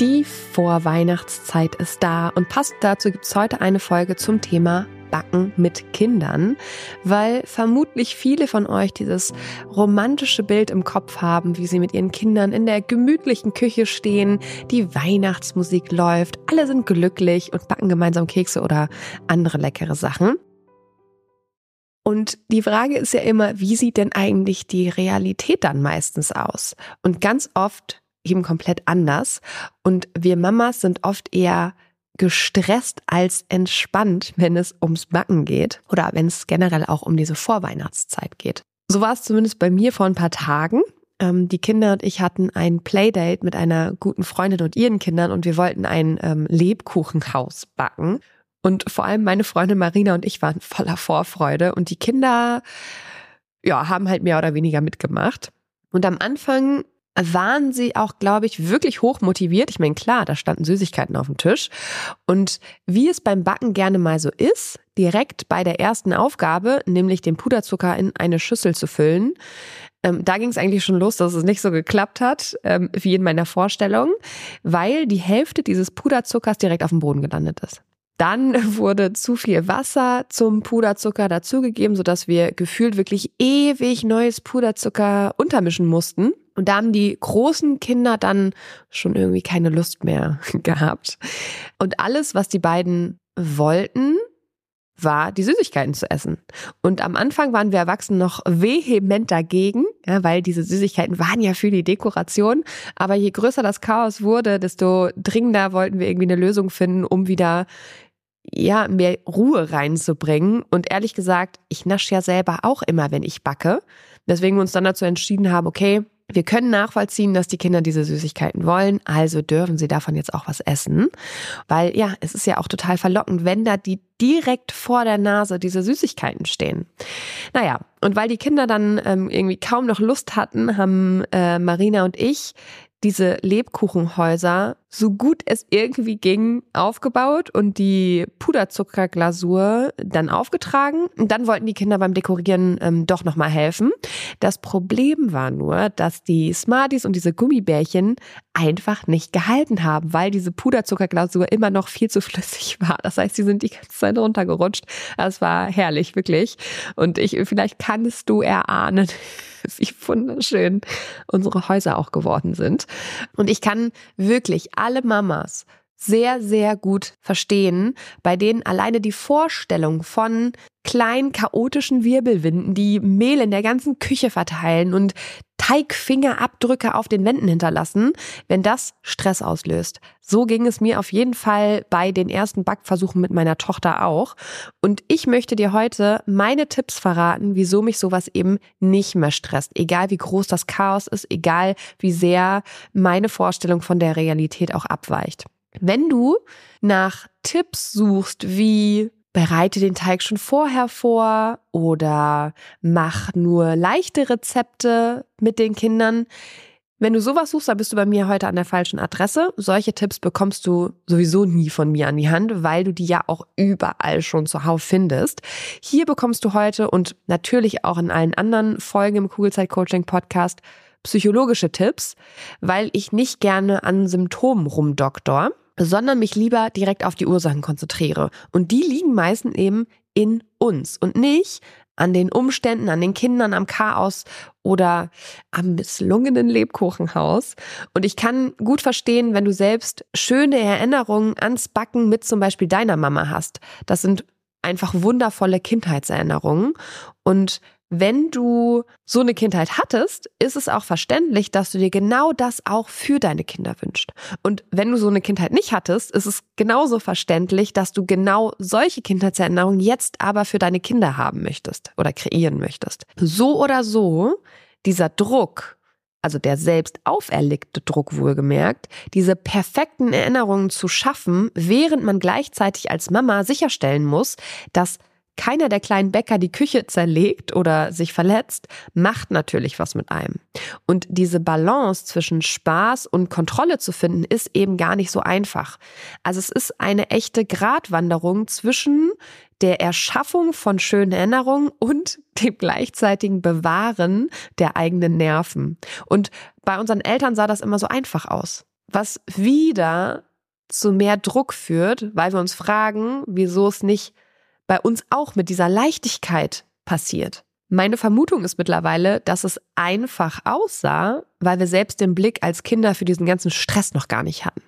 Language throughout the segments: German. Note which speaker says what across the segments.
Speaker 1: Die Vorweihnachtszeit ist da und passend dazu gibt es heute eine Folge zum Thema Backen mit Kindern, weil vermutlich viele von euch dieses romantische Bild im Kopf haben, wie sie mit ihren Kindern in der gemütlichen Küche stehen, die Weihnachtsmusik läuft, alle sind glücklich und backen gemeinsam Kekse oder andere leckere Sachen. Und die Frage ist ja immer, wie sieht denn eigentlich die Realität dann meistens aus? Und ganz oft eben komplett anders. Und wir Mamas sind oft eher gestresst als entspannt, wenn es ums Backen geht oder wenn es generell auch um diese Vorweihnachtszeit geht. So war es zumindest bei mir vor ein paar Tagen. Ähm, die Kinder und ich hatten ein Playdate mit einer guten Freundin und ihren Kindern und wir wollten ein ähm, Lebkuchenhaus backen. Und vor allem meine Freundin Marina und ich waren voller Vorfreude und die Kinder, ja, haben halt mehr oder weniger mitgemacht. Und am Anfang waren sie auch, glaube ich, wirklich hoch motiviert. Ich meine, klar, da standen Süßigkeiten auf dem Tisch. Und wie es beim Backen gerne mal so ist, direkt bei der ersten Aufgabe, nämlich den Puderzucker in eine Schüssel zu füllen, ähm, da ging es eigentlich schon los, dass es nicht so geklappt hat, ähm, wie in meiner Vorstellung, weil die Hälfte dieses Puderzuckers direkt auf dem Boden gelandet ist. Dann wurde zu viel Wasser zum Puderzucker dazugegeben, sodass wir gefühlt wirklich ewig neues Puderzucker untermischen mussten. Und da haben die großen Kinder dann schon irgendwie keine Lust mehr gehabt. Und alles, was die beiden wollten, war, die Süßigkeiten zu essen. Und am Anfang waren wir Erwachsenen noch vehement dagegen, ja, weil diese Süßigkeiten waren ja für die Dekoration. Aber je größer das Chaos wurde, desto dringender wollten wir irgendwie eine Lösung finden, um wieder ja, mehr Ruhe reinzubringen. Und ehrlich gesagt, ich nasche ja selber auch immer, wenn ich backe. Deswegen wir uns dann dazu entschieden haben, okay, wir können nachvollziehen, dass die Kinder diese Süßigkeiten wollen, also dürfen sie davon jetzt auch was essen. Weil ja, es ist ja auch total verlockend, wenn da die direkt vor der Nase diese Süßigkeiten stehen. Naja, und weil die Kinder dann ähm, irgendwie kaum noch Lust hatten, haben äh, Marina und ich diese Lebkuchenhäuser so gut es irgendwie ging aufgebaut und die Puderzuckerglasur dann aufgetragen. Und dann wollten die Kinder beim Dekorieren ähm, doch nochmal helfen. Das Problem war nur, dass die Smarties und diese Gummibärchen einfach nicht gehalten haben, weil diese Puderzuckerglasur immer noch viel zu flüssig war. Das heißt, sie sind die ganze Zeit runtergerutscht. Das war herrlich, wirklich. Und ich, vielleicht kannst du erahnen, wie wunderschön unsere Häuser auch geworden sind. Und ich kann wirklich alle Mamas sehr, sehr gut verstehen, bei denen alleine die Vorstellung von kleinen chaotischen Wirbelwinden, die Mehl in der ganzen Küche verteilen und Teigfingerabdrücke auf den Wänden hinterlassen, wenn das Stress auslöst. So ging es mir auf jeden Fall bei den ersten Backversuchen mit meiner Tochter auch. Und ich möchte dir heute meine Tipps verraten, wieso mich sowas eben nicht mehr stresst. Egal wie groß das Chaos ist, egal wie sehr meine Vorstellung von der Realität auch abweicht. Wenn du nach Tipps suchst, wie bereite den Teig schon vorher vor oder mach nur leichte Rezepte mit den Kindern. Wenn du sowas suchst, dann bist du bei mir heute an der falschen Adresse. Solche Tipps bekommst du sowieso nie von mir an die Hand, weil du die ja auch überall schon zuhauf findest. Hier bekommst du heute und natürlich auch in allen anderen Folgen im Kugelzeit Coaching Podcast psychologische Tipps, weil ich nicht gerne an Symptomen rumdoktor, sondern mich lieber direkt auf die Ursachen konzentriere. Und die liegen meistens eben in uns und nicht an den Umständen, an den Kindern, am Chaos oder am misslungenen Lebkuchenhaus. Und ich kann gut verstehen, wenn du selbst schöne Erinnerungen ans Backen mit zum Beispiel deiner Mama hast. Das sind einfach wundervolle Kindheitserinnerungen. Und wenn du so eine Kindheit hattest, ist es auch verständlich, dass du dir genau das auch für deine Kinder wünschst. Und wenn du so eine Kindheit nicht hattest, ist es genauso verständlich, dass du genau solche Kindheitserinnerungen jetzt aber für deine Kinder haben möchtest oder kreieren möchtest. So oder so, dieser Druck, also der selbst auferlegte Druck wohlgemerkt, diese perfekten Erinnerungen zu schaffen, während man gleichzeitig als Mama sicherstellen muss, dass keiner der kleinen Bäcker die Küche zerlegt oder sich verletzt, macht natürlich was mit einem. Und diese Balance zwischen Spaß und Kontrolle zu finden, ist eben gar nicht so einfach. Also es ist eine echte Gratwanderung zwischen der Erschaffung von schönen Erinnerungen und dem gleichzeitigen Bewahren der eigenen Nerven. Und bei unseren Eltern sah das immer so einfach aus. Was wieder zu mehr Druck führt, weil wir uns fragen, wieso es nicht bei uns auch mit dieser Leichtigkeit passiert. Meine Vermutung ist mittlerweile, dass es einfach aussah, weil wir selbst den Blick als Kinder für diesen ganzen Stress noch gar nicht hatten.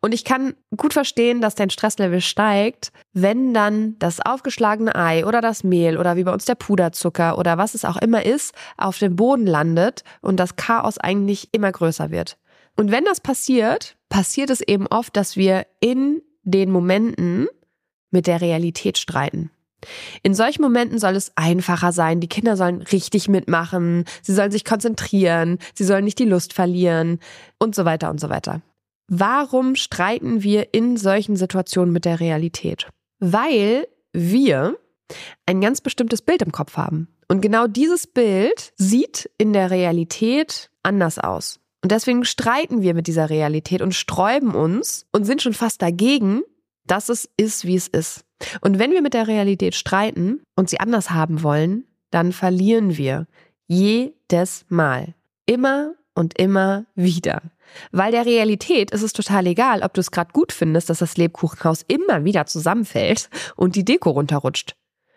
Speaker 1: Und ich kann gut verstehen, dass dein Stresslevel steigt, wenn dann das aufgeschlagene Ei oder das Mehl oder wie bei uns der Puderzucker oder was es auch immer ist, auf dem Boden landet und das Chaos eigentlich immer größer wird. Und wenn das passiert, passiert es eben oft, dass wir in den Momenten mit der Realität streiten. In solchen Momenten soll es einfacher sein. Die Kinder sollen richtig mitmachen. Sie sollen sich konzentrieren. Sie sollen nicht die Lust verlieren und so weiter und so weiter. Warum streiten wir in solchen Situationen mit der Realität? Weil wir ein ganz bestimmtes Bild im Kopf haben. Und genau dieses Bild sieht in der Realität anders aus. Und deswegen streiten wir mit dieser Realität und sträuben uns und sind schon fast dagegen, dass es ist, wie es ist. Und wenn wir mit der Realität streiten und sie anders haben wollen, dann verlieren wir jedes Mal. Immer und immer wieder. Weil der Realität ist es total egal, ob du es gerade gut findest, dass das Lebkuchenhaus immer wieder zusammenfällt und die Deko runterrutscht.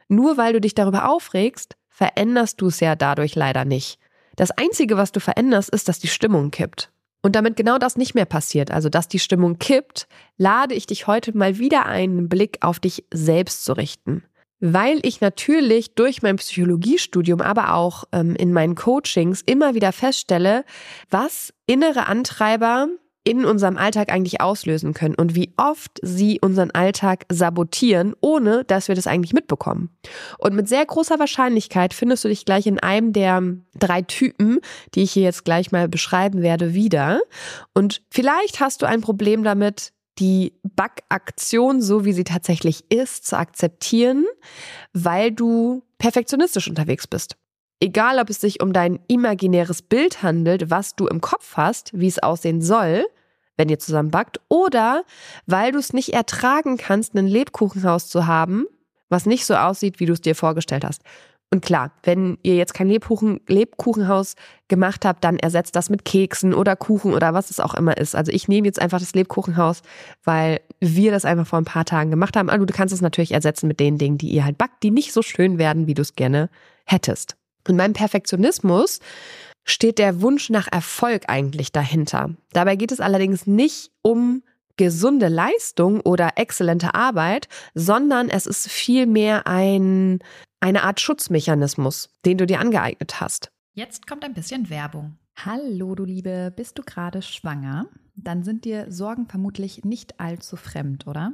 Speaker 1: Nur weil du dich darüber aufregst, veränderst du es ja dadurch leider nicht. Das Einzige, was du veränderst, ist, dass die Stimmung kippt. Und damit genau das nicht mehr passiert, also dass die Stimmung kippt, lade ich dich heute mal wieder einen Blick auf dich selbst zu richten. Weil ich natürlich durch mein Psychologiestudium, aber auch ähm, in meinen Coachings immer wieder feststelle, was innere Antreiber in unserem Alltag eigentlich auslösen können und wie oft sie unseren Alltag sabotieren, ohne dass wir das eigentlich mitbekommen. Und mit sehr großer Wahrscheinlichkeit findest du dich gleich in einem der drei Typen, die ich hier jetzt gleich mal beschreiben werde, wieder. Und vielleicht hast du ein Problem damit, die Backaktion, so wie sie tatsächlich ist, zu akzeptieren, weil du perfektionistisch unterwegs bist. Egal, ob es sich um dein imaginäres Bild handelt, was du im Kopf hast, wie es aussehen soll, wenn ihr zusammen backt, oder weil du es nicht ertragen kannst, ein Lebkuchenhaus zu haben, was nicht so aussieht, wie du es dir vorgestellt hast. Und klar, wenn ihr jetzt kein Lebkuchen, Lebkuchenhaus gemacht habt, dann ersetzt das mit Keksen oder Kuchen oder was es auch immer ist. Also ich nehme jetzt einfach das Lebkuchenhaus, weil wir das einfach vor ein paar Tagen gemacht haben. Also du kannst es natürlich ersetzen mit den Dingen, die ihr halt backt, die nicht so schön werden, wie du es gerne hättest. Und beim Perfektionismus steht der Wunsch nach Erfolg eigentlich dahinter. Dabei geht es allerdings nicht um gesunde Leistung oder exzellente Arbeit, sondern es ist vielmehr ein, eine Art Schutzmechanismus, den du dir angeeignet hast.
Speaker 2: Jetzt kommt ein bisschen Werbung. Hallo, du Liebe, bist du gerade schwanger? Dann sind dir Sorgen vermutlich nicht allzu fremd, oder?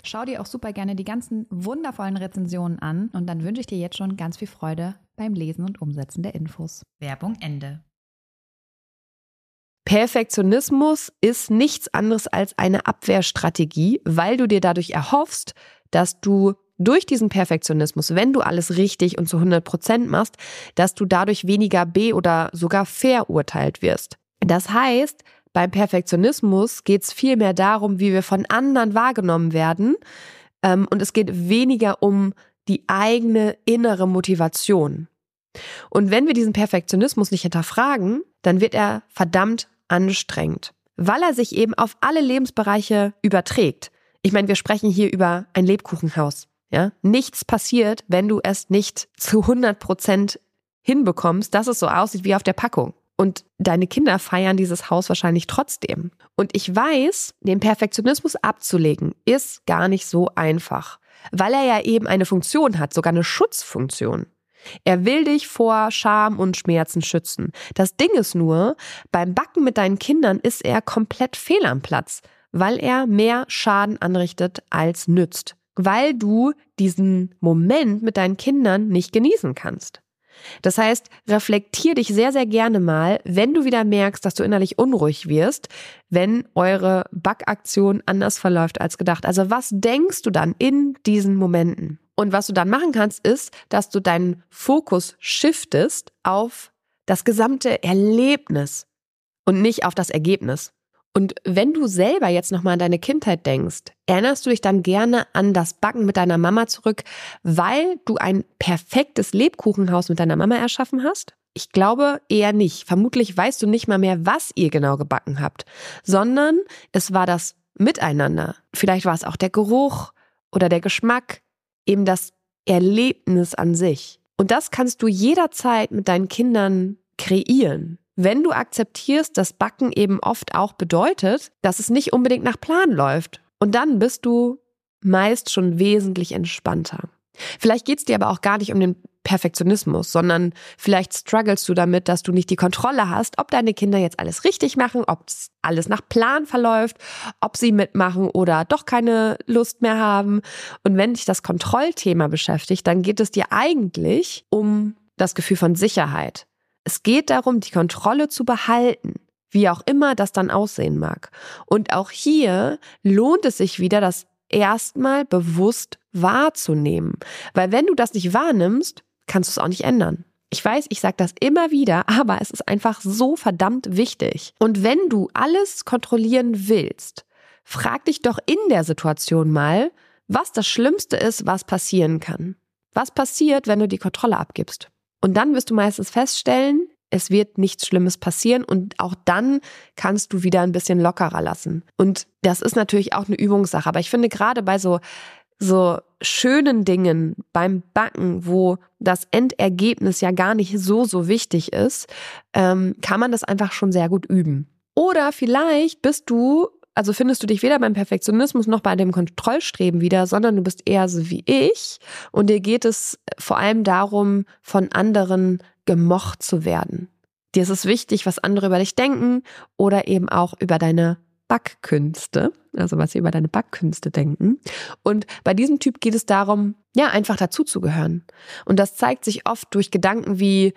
Speaker 2: Schau dir auch super gerne die ganzen wundervollen Rezensionen an und dann wünsche ich dir jetzt schon ganz viel Freude beim Lesen und Umsetzen der Infos. Werbung Ende.
Speaker 1: Perfektionismus ist nichts anderes als eine Abwehrstrategie, weil du dir dadurch erhoffst, dass du durch diesen Perfektionismus, wenn du alles richtig und zu 100 Prozent machst, dass du dadurch weniger be- oder sogar verurteilt wirst. Das heißt, beim Perfektionismus geht es vielmehr darum, wie wir von anderen wahrgenommen werden. Ähm, und es geht weniger um die eigene innere Motivation. Und wenn wir diesen Perfektionismus nicht hinterfragen, dann wird er verdammt anstrengend, weil er sich eben auf alle Lebensbereiche überträgt. Ich meine, wir sprechen hier über ein Lebkuchenhaus. Ja, nichts passiert, wenn du es nicht zu 100 Prozent hinbekommst, dass es so aussieht wie auf der Packung. Und deine Kinder feiern dieses Haus wahrscheinlich trotzdem. Und ich weiß, den Perfektionismus abzulegen ist gar nicht so einfach, weil er ja eben eine Funktion hat, sogar eine Schutzfunktion. Er will dich vor Scham und Schmerzen schützen. Das Ding ist nur, beim Backen mit deinen Kindern ist er komplett fehl am Platz, weil er mehr Schaden anrichtet als nützt, weil du diesen Moment mit deinen Kindern nicht genießen kannst. Das heißt, reflektier dich sehr, sehr gerne mal, wenn du wieder merkst, dass du innerlich unruhig wirst, wenn eure Backaktion anders verläuft als gedacht. Also was denkst du dann in diesen Momenten? Und was du dann machen kannst, ist, dass du deinen Fokus shiftest auf das gesamte Erlebnis und nicht auf das Ergebnis. Und wenn du selber jetzt nochmal an deine Kindheit denkst, erinnerst du dich dann gerne an das Backen mit deiner Mama zurück, weil du ein perfektes Lebkuchenhaus mit deiner Mama erschaffen hast? Ich glaube eher nicht. Vermutlich weißt du nicht mal mehr, was ihr genau gebacken habt, sondern es war das Miteinander. Vielleicht war es auch der Geruch oder der Geschmack, eben das Erlebnis an sich. Und das kannst du jederzeit mit deinen Kindern kreieren wenn du akzeptierst, dass Backen eben oft auch bedeutet, dass es nicht unbedingt nach Plan läuft. Und dann bist du meist schon wesentlich entspannter. Vielleicht geht es dir aber auch gar nicht um den Perfektionismus, sondern vielleicht struggles du damit, dass du nicht die Kontrolle hast, ob deine Kinder jetzt alles richtig machen, ob alles nach Plan verläuft, ob sie mitmachen oder doch keine Lust mehr haben. Und wenn dich das Kontrollthema beschäftigt, dann geht es dir eigentlich um das Gefühl von Sicherheit. Es geht darum, die Kontrolle zu behalten, wie auch immer das dann aussehen mag. Und auch hier lohnt es sich wieder, das erstmal bewusst wahrzunehmen. Weil wenn du das nicht wahrnimmst, kannst du es auch nicht ändern. Ich weiß, ich sage das immer wieder, aber es ist einfach so verdammt wichtig. Und wenn du alles kontrollieren willst, frag dich doch in der Situation mal, was das Schlimmste ist, was passieren kann. Was passiert, wenn du die Kontrolle abgibst? Und dann wirst du meistens feststellen, es wird nichts Schlimmes passieren und auch dann kannst du wieder ein bisschen lockerer lassen. Und das ist natürlich auch eine Übungssache, aber ich finde gerade bei so so schönen Dingen beim Backen, wo das Endergebnis ja gar nicht so, so wichtig ist, ähm, kann man das einfach schon sehr gut üben. Oder vielleicht bist du, also findest du dich weder beim Perfektionismus noch bei dem Kontrollstreben wieder, sondern du bist eher so wie ich und dir geht es vor allem darum, von anderen gemocht zu werden. Dir ist es wichtig, was andere über dich denken oder eben auch über deine Backkünste, also was sie über deine Backkünste denken. Und bei diesem Typ geht es darum, ja, einfach dazuzugehören. Und das zeigt sich oft durch Gedanken wie,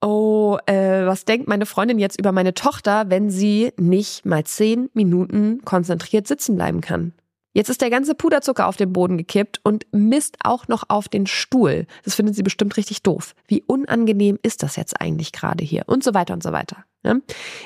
Speaker 1: oh, äh, was denkt meine Freundin jetzt über meine Tochter, wenn sie nicht mal zehn Minuten konzentriert sitzen bleiben kann? Jetzt ist der ganze Puderzucker auf den Boden gekippt und misst auch noch auf den Stuhl. Das findet sie bestimmt richtig doof. Wie unangenehm ist das jetzt eigentlich gerade hier? Und so weiter und so weiter. Ja?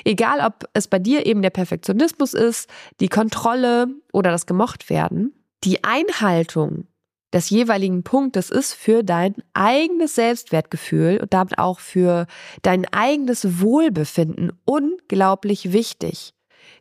Speaker 1: Egal, ob es bei dir eben der Perfektionismus ist, die Kontrolle oder das Gemochtwerden, die Einhaltung des jeweiligen Punktes ist für dein eigenes Selbstwertgefühl und damit auch für dein eigenes Wohlbefinden unglaublich wichtig.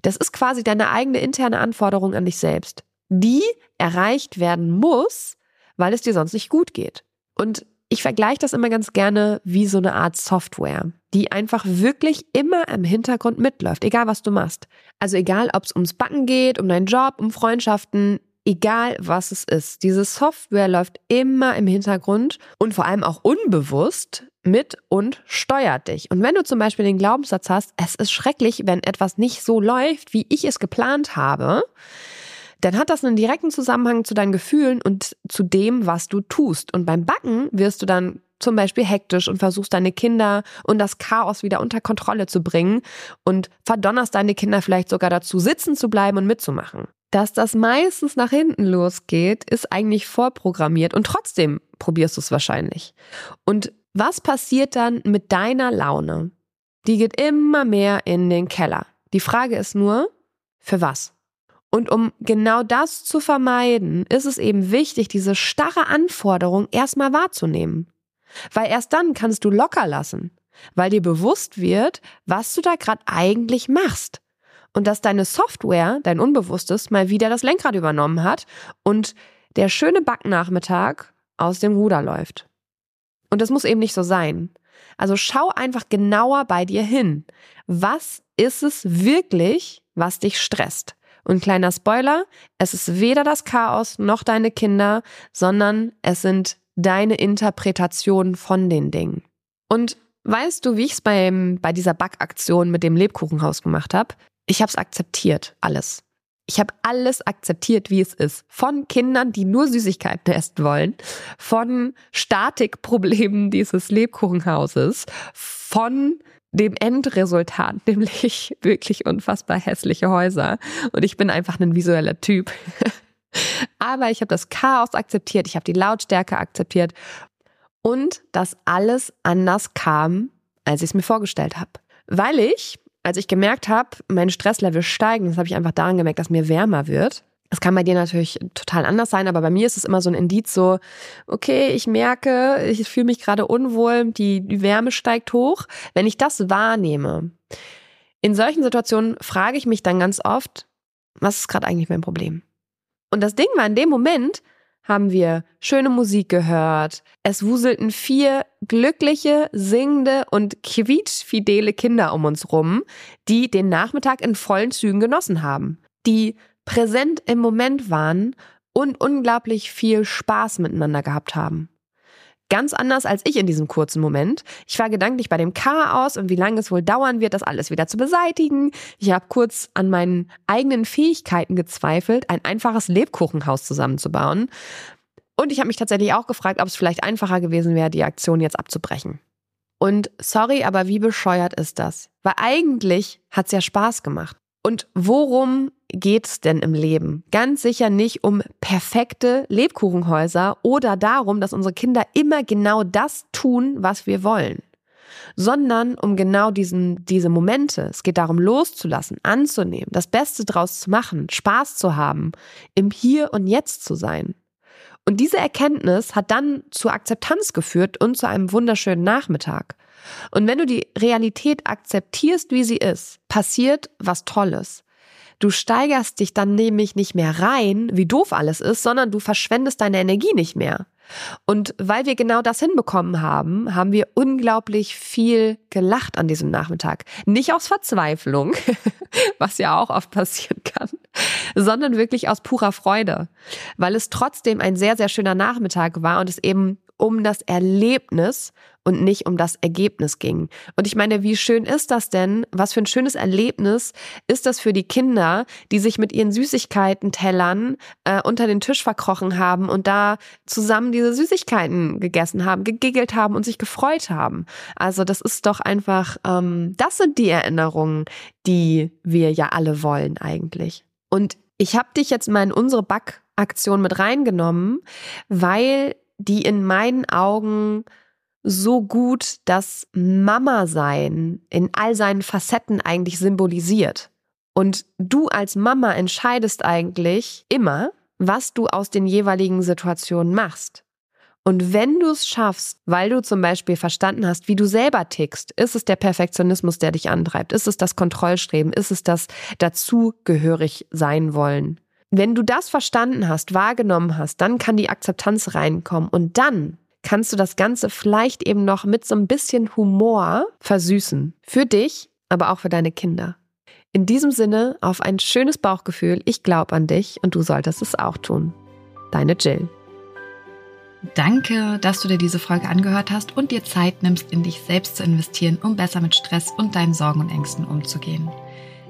Speaker 1: Das ist quasi deine eigene interne Anforderung an dich selbst die erreicht werden muss, weil es dir sonst nicht gut geht. Und ich vergleiche das immer ganz gerne wie so eine Art Software, die einfach wirklich immer im Hintergrund mitläuft, egal was du machst. Also egal, ob es ums Backen geht, um deinen Job, um Freundschaften, egal was es ist. Diese Software läuft immer im Hintergrund und vor allem auch unbewusst mit und steuert dich. Und wenn du zum Beispiel den Glaubenssatz hast, es ist schrecklich, wenn etwas nicht so läuft, wie ich es geplant habe, dann hat das einen direkten Zusammenhang zu deinen Gefühlen und zu dem, was du tust. Und beim Backen wirst du dann zum Beispiel hektisch und versuchst deine Kinder und das Chaos wieder unter Kontrolle zu bringen und verdonnerst deine Kinder vielleicht sogar dazu, sitzen zu bleiben und mitzumachen. Dass das meistens nach hinten losgeht, ist eigentlich vorprogrammiert und trotzdem probierst du es wahrscheinlich. Und was passiert dann mit deiner Laune? Die geht immer mehr in den Keller. Die Frage ist nur, für was? Und um genau das zu vermeiden, ist es eben wichtig, diese starre Anforderung erstmal wahrzunehmen. Weil erst dann kannst du locker lassen, weil dir bewusst wird, was du da gerade eigentlich machst. Und dass deine Software, dein Unbewusstes, mal wieder das Lenkrad übernommen hat und der schöne Backnachmittag aus dem Ruder läuft. Und das muss eben nicht so sein. Also schau einfach genauer bei dir hin. Was ist es wirklich, was dich stresst? Und kleiner Spoiler, es ist weder das Chaos noch deine Kinder, sondern es sind deine Interpretationen von den Dingen. Und weißt du, wie ich es bei dieser Backaktion mit dem Lebkuchenhaus gemacht habe? Ich habe es akzeptiert, alles. Ich habe alles akzeptiert, wie es ist. Von Kindern, die nur Süßigkeiten essen wollen, von Statikproblemen dieses Lebkuchenhauses, von dem Endresultat, nämlich wirklich unfassbar hässliche Häuser. Und ich bin einfach ein visueller Typ. Aber ich habe das Chaos akzeptiert, ich habe die Lautstärke akzeptiert und dass alles anders kam, als ich es mir vorgestellt habe. Weil ich, als ich gemerkt habe, mein Stresslevel steigen, das habe ich einfach daran gemerkt, dass mir wärmer wird, das kann bei dir natürlich total anders sein, aber bei mir ist es immer so ein Indiz so, okay, ich merke, ich fühle mich gerade unwohl, die, Wärme steigt hoch. Wenn ich das wahrnehme, in solchen Situationen frage ich mich dann ganz oft, was ist gerade eigentlich mein Problem? Und das Ding war, in dem Moment haben wir schöne Musik gehört. Es wuselten vier glückliche, singende und quietschfidele Kinder um uns rum, die den Nachmittag in vollen Zügen genossen haben. Die präsent im Moment waren und unglaublich viel Spaß miteinander gehabt haben. Ganz anders als ich in diesem kurzen Moment. Ich war gedanklich bei dem Chaos und wie lange es wohl dauern wird, das alles wieder zu beseitigen. Ich habe kurz an meinen eigenen Fähigkeiten gezweifelt, ein einfaches Lebkuchenhaus zusammenzubauen. Und ich habe mich tatsächlich auch gefragt, ob es vielleicht einfacher gewesen wäre, die Aktion jetzt abzubrechen. Und sorry, aber wie bescheuert ist das? Weil eigentlich hat es ja Spaß gemacht. Und worum geht's denn im Leben? Ganz sicher nicht um perfekte Lebkuchenhäuser oder darum, dass unsere Kinder immer genau das tun, was wir wollen sondern um genau diesen, diese Momente. Es geht darum, loszulassen, anzunehmen, das Beste draus zu machen, Spaß zu haben, im Hier und Jetzt zu sein. Und diese Erkenntnis hat dann zur Akzeptanz geführt und zu einem wunderschönen Nachmittag. Und wenn du die Realität akzeptierst, wie sie ist, passiert was Tolles. Du steigerst dich dann nämlich nicht mehr rein, wie doof alles ist, sondern du verschwendest deine Energie nicht mehr. Und weil wir genau das hinbekommen haben, haben wir unglaublich viel gelacht an diesem Nachmittag. Nicht aus Verzweiflung, was ja auch oft passieren kann, sondern wirklich aus purer Freude, weil es trotzdem ein sehr, sehr schöner Nachmittag war und es eben um das Erlebnis und nicht um das Ergebnis ging. Und ich meine, wie schön ist das denn? Was für ein schönes Erlebnis ist das für die Kinder, die sich mit ihren Süßigkeiten-Tellern äh, unter den Tisch verkrochen haben und da zusammen diese Süßigkeiten gegessen haben, gegiggelt haben und sich gefreut haben. Also das ist doch einfach, ähm, das sind die Erinnerungen, die wir ja alle wollen eigentlich. Und ich habe dich jetzt mal in unsere Backaktion mit reingenommen, weil die in meinen Augen so gut das Mama-Sein in all seinen Facetten eigentlich symbolisiert. Und du als Mama entscheidest eigentlich immer, was du aus den jeweiligen Situationen machst. Und wenn du es schaffst, weil du zum Beispiel verstanden hast, wie du selber tickst, ist es der Perfektionismus, der dich antreibt? Ist es das Kontrollstreben? Ist es das dazugehörig sein wollen? Wenn du das verstanden hast, wahrgenommen hast, dann kann die Akzeptanz reinkommen und dann kannst du das Ganze vielleicht eben noch mit so ein bisschen Humor versüßen. Für dich, aber auch für deine Kinder. In diesem Sinne auf ein schönes Bauchgefühl. Ich glaube an dich und du solltest es auch tun. Deine Jill.
Speaker 2: Danke, dass du dir diese Folge angehört hast und dir Zeit nimmst, in dich selbst zu investieren, um besser mit Stress und deinen Sorgen und Ängsten umzugehen.